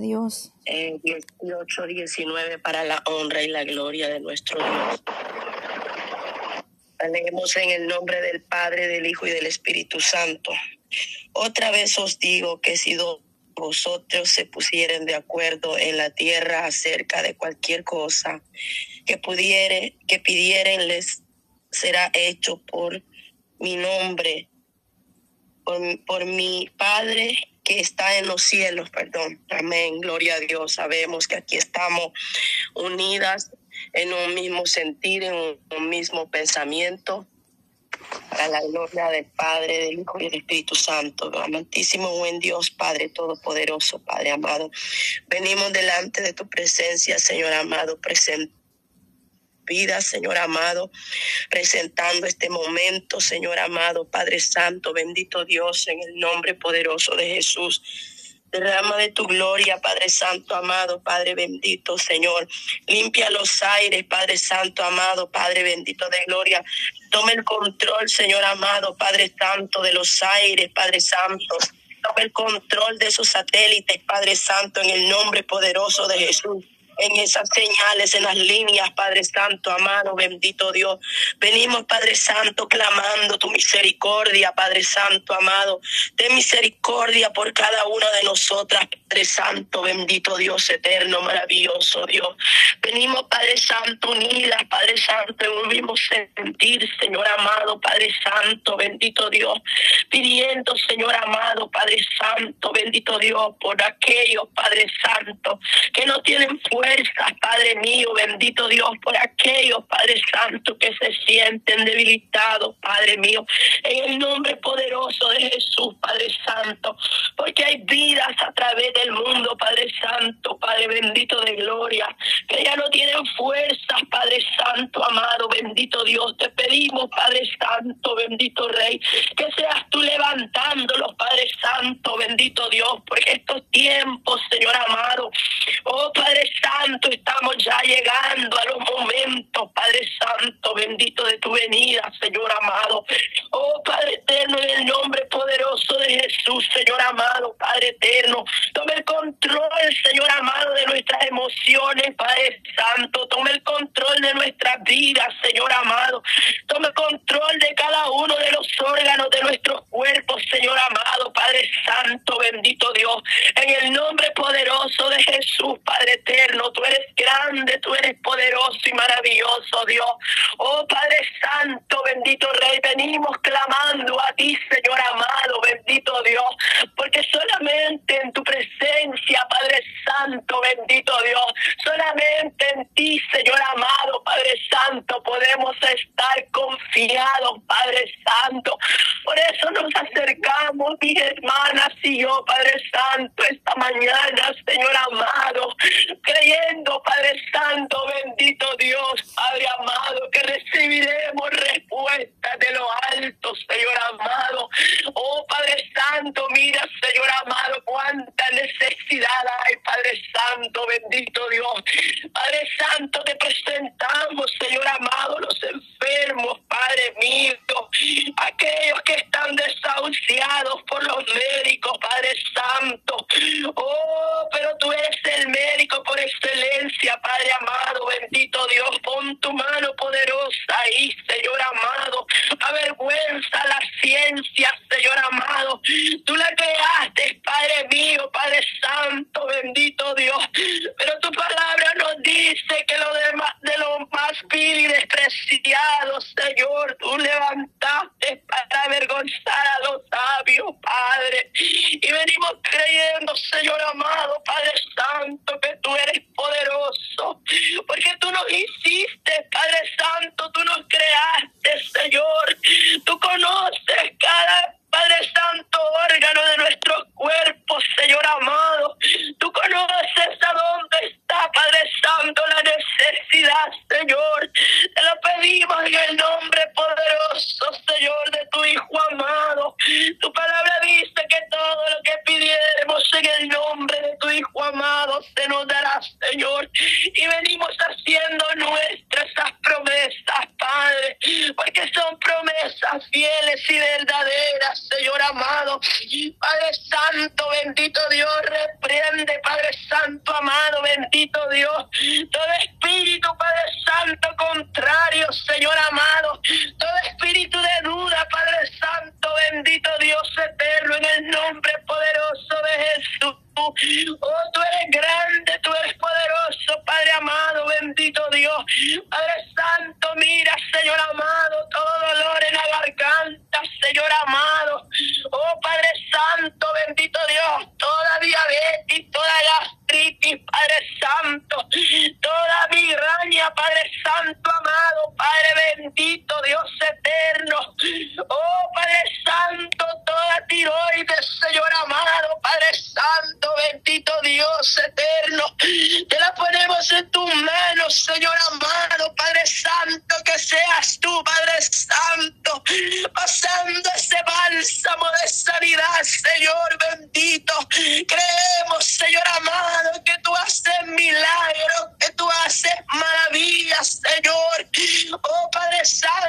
Dios. Eh, 18, 19 para la honra y la gloria de nuestro Dios. Leemos en el nombre del Padre, del Hijo y del Espíritu Santo. Otra vez os digo que si vosotros se pusieren de acuerdo en la tierra acerca de cualquier cosa que pudiere, que pidieren, les será hecho por mi nombre, por, por mi Padre que está en los cielos, perdón. Amén, gloria a Dios. Sabemos que aquí estamos unidas en un mismo sentir, en un, mismo pensamiento. Para la gloria del Padre, del Hijo y del Espíritu Santo. Amantísimo buen Dios, Padre Todopoderoso, Padre amado. Venimos delante de tu presencia, Señor amado, presente vida, Señor amado, presentando este momento, Señor amado, Padre Santo, bendito Dios, en el nombre poderoso de Jesús. Derrama de tu gloria, Padre Santo, amado, Padre bendito, Señor. Limpia los aires, Padre Santo, amado, Padre bendito de gloria. Tome el control, Señor amado, Padre Santo, de los aires, Padre Santo. Tome el control de esos satélites, Padre Santo, en el nombre poderoso de Jesús en esas señales, en las líneas, Padre Santo, amado, bendito Dios. Venimos, Padre Santo, clamando tu misericordia, Padre Santo, amado. Ten misericordia por cada una de nosotras, Padre Santo, bendito Dios eterno, maravilloso Dios. Venimos, Padre Santo, unidas, Padre Santo, en un mismo sentir, Señor amado, Padre Santo, bendito Dios, pidiendo, Señor amado, Padre Santo, bendito Dios, por aquellos, Padre Santo, que no tienen fuerza Padre mío, bendito Dios, por aquellos, Padre Santo, que se sienten debilitados, Padre mío, en el nombre poderoso de Jesús, Padre Santo, porque hay vidas a través del mundo, Padre Santo, Padre bendito de gloria, que ya no tienen fuerzas, Padre Santo, amado, bendito Dios, te pedimos, Padre Santo, bendito Rey, que seas tú levantándolos, Padre Santo, bendito Dios, porque estos tiempos, Señor amado, oh Padre Santo, Estamos ya llegando a los momentos, Padre Santo, bendito de tu venida, Señor amado. Oh Padre eterno, en el nombre poderoso de Jesús, Señor amado, Padre eterno, tome el control, Señor amado, Padre Santo, tome el control de nuestras vidas, Señor amado, tome el control de cada uno de los órganos de nuestros cuerpos, Señor amado, Padre Santo, bendito Dios, en el nombre poderoso de Jesús, Padre eterno, tú eres grande, tú eres poderoso y maravilloso, Dios. Oh Padre Santo, bendito Rey, venimos clamando a ti, Señor amado, bendito Dios, porque solamente en tu presencia, Padre Santo, bendito Dios, Yeah. Señor amado, cuánta necesidad hay, Padre Santo, bendito Dios. Padre Santo, te presentamos, Señor amado, los enfermos, Padre mío, aquellos que están desahuciados por los médicos, Padre Santo. Oh, pero tú eres el médico por excelencia, Padre amado, bendito Dios, pon tu mano poderosa ahí, Señor amado, avergüenza la ciencia, Señor amado, tú la creaste, Mío, Padre Santo, bendito Dios, reprende, Padre Santo, amado, bendito Dios, todo espíritu, Padre Santo, contrario, Señor amado, todo espíritu de duda, Padre Santo, bendito Dios eterno, en el nombre poderoso de Jesús. Oh, tú eres grande, tú eres poderoso, Padre amado, bendito Dios. Padre Santo, mira, Señor amado, todo dolor en la garganta, Señor amado. Oh, De sanidad, Señor bendito. Creemos, Señor amado, que tú haces milagros, que tú haces maravillas, Señor. Oh Padre Santo.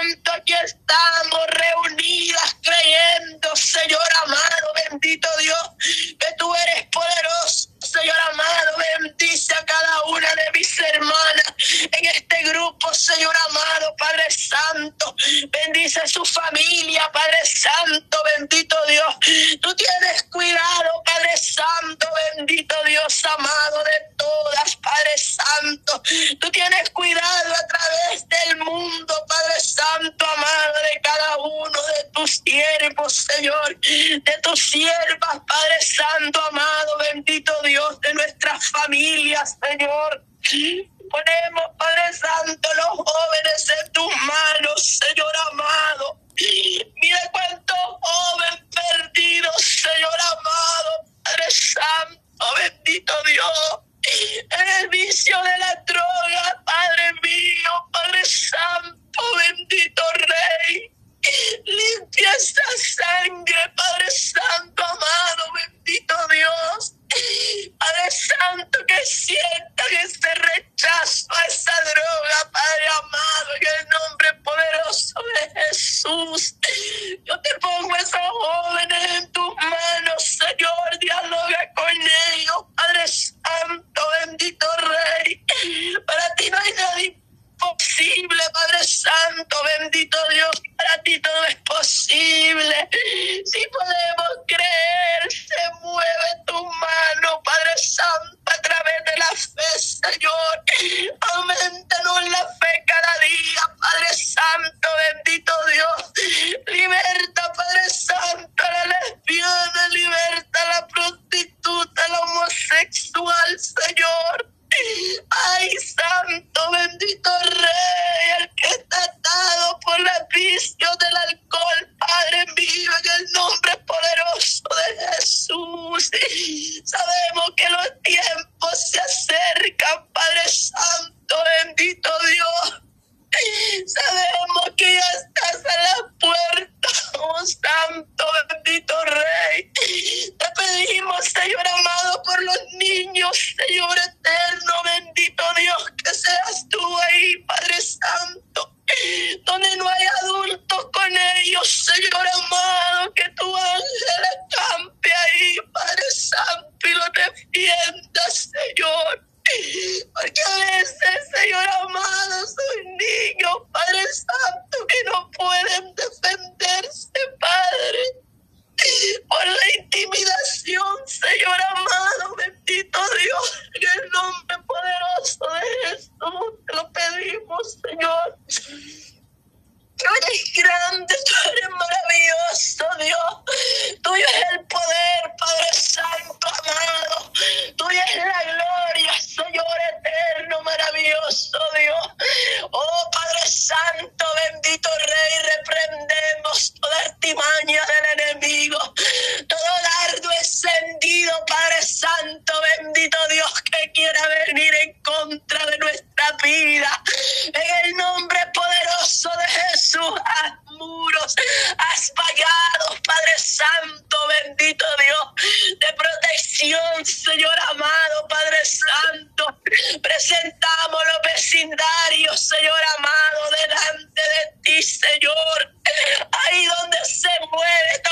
Ahí donde se mueve esta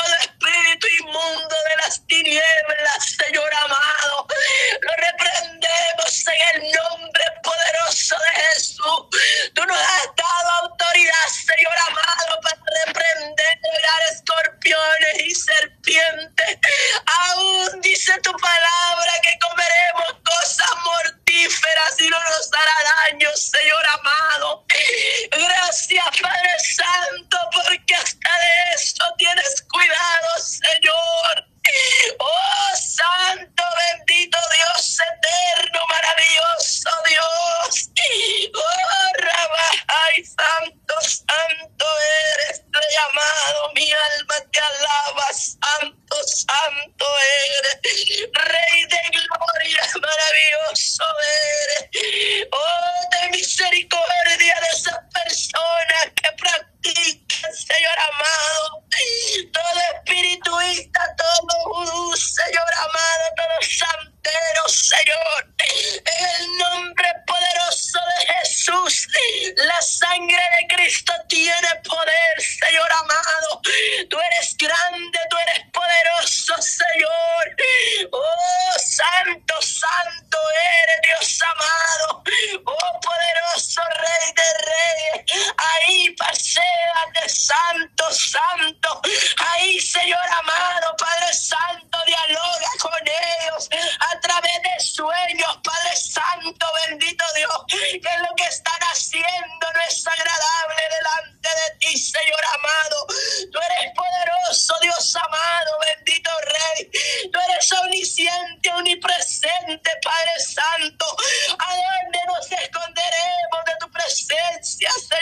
sean santo, santo. Ahí, Señor amado, Padre Santo, dialoga con ellos a través de sueños, Padre Santo, bendito Dios, que lo que están haciendo no es agradable delante de ti, Señor amado. Tú eres poderoso, Dios amado, bendito Rey. Tú eres omnisciente, omnipresente, Padre Santo. ¿A dónde nos esconderemos de tu presencia, Señor?